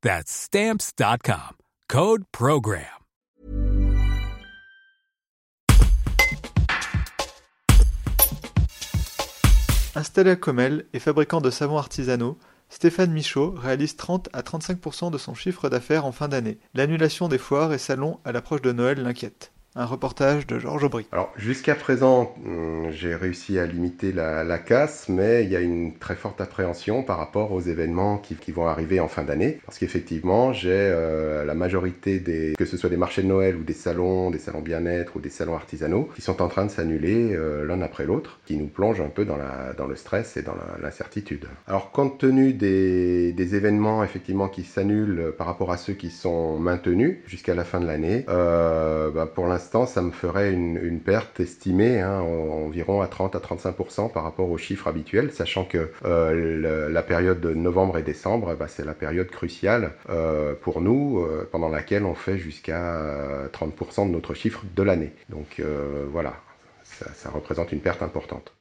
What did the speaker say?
That's Stamps.com. Code Program. Installé à Comel et fabricant de savons artisanaux, Stéphane Michaud réalise 30 à 35% de son chiffre d'affaires en fin d'année. L'annulation des foires et salons à l'approche de Noël l'inquiète. Un reportage de Georges Aubry. Alors jusqu'à présent, hum, j'ai réussi à limiter la, casse, mais il y a une très forte appréhension par rapport aux événements qui, vont arriver en fin d'année. Parce qu'effectivement, j'ai euh, la majorité des, que ce soit des marchés de Noël ou des salons, des salons bien-être ou des salons artisanaux, qui sont en train de s'annuler euh, l'un après l'autre, qui nous plongent un peu dans, le stress et dans l'incertitude. Alors compte tenu des, des événements effectivement qui s'annulent par rapport à ceux qui sont maintenus jusqu'à la fin de l'année, euh, bah, pour l'instant ça me ferait une, perte estimée hein, environ à 30 à 35% par rapport aux chiffres habituels, sachant que euh, la période de novembre et décembre, bah, c'est la période cruciale euh, pour nous, euh, pendant laquelle on fait jusqu'à 30% de notre chiffre de l'année. Donc voilà, ça représente une perte importante.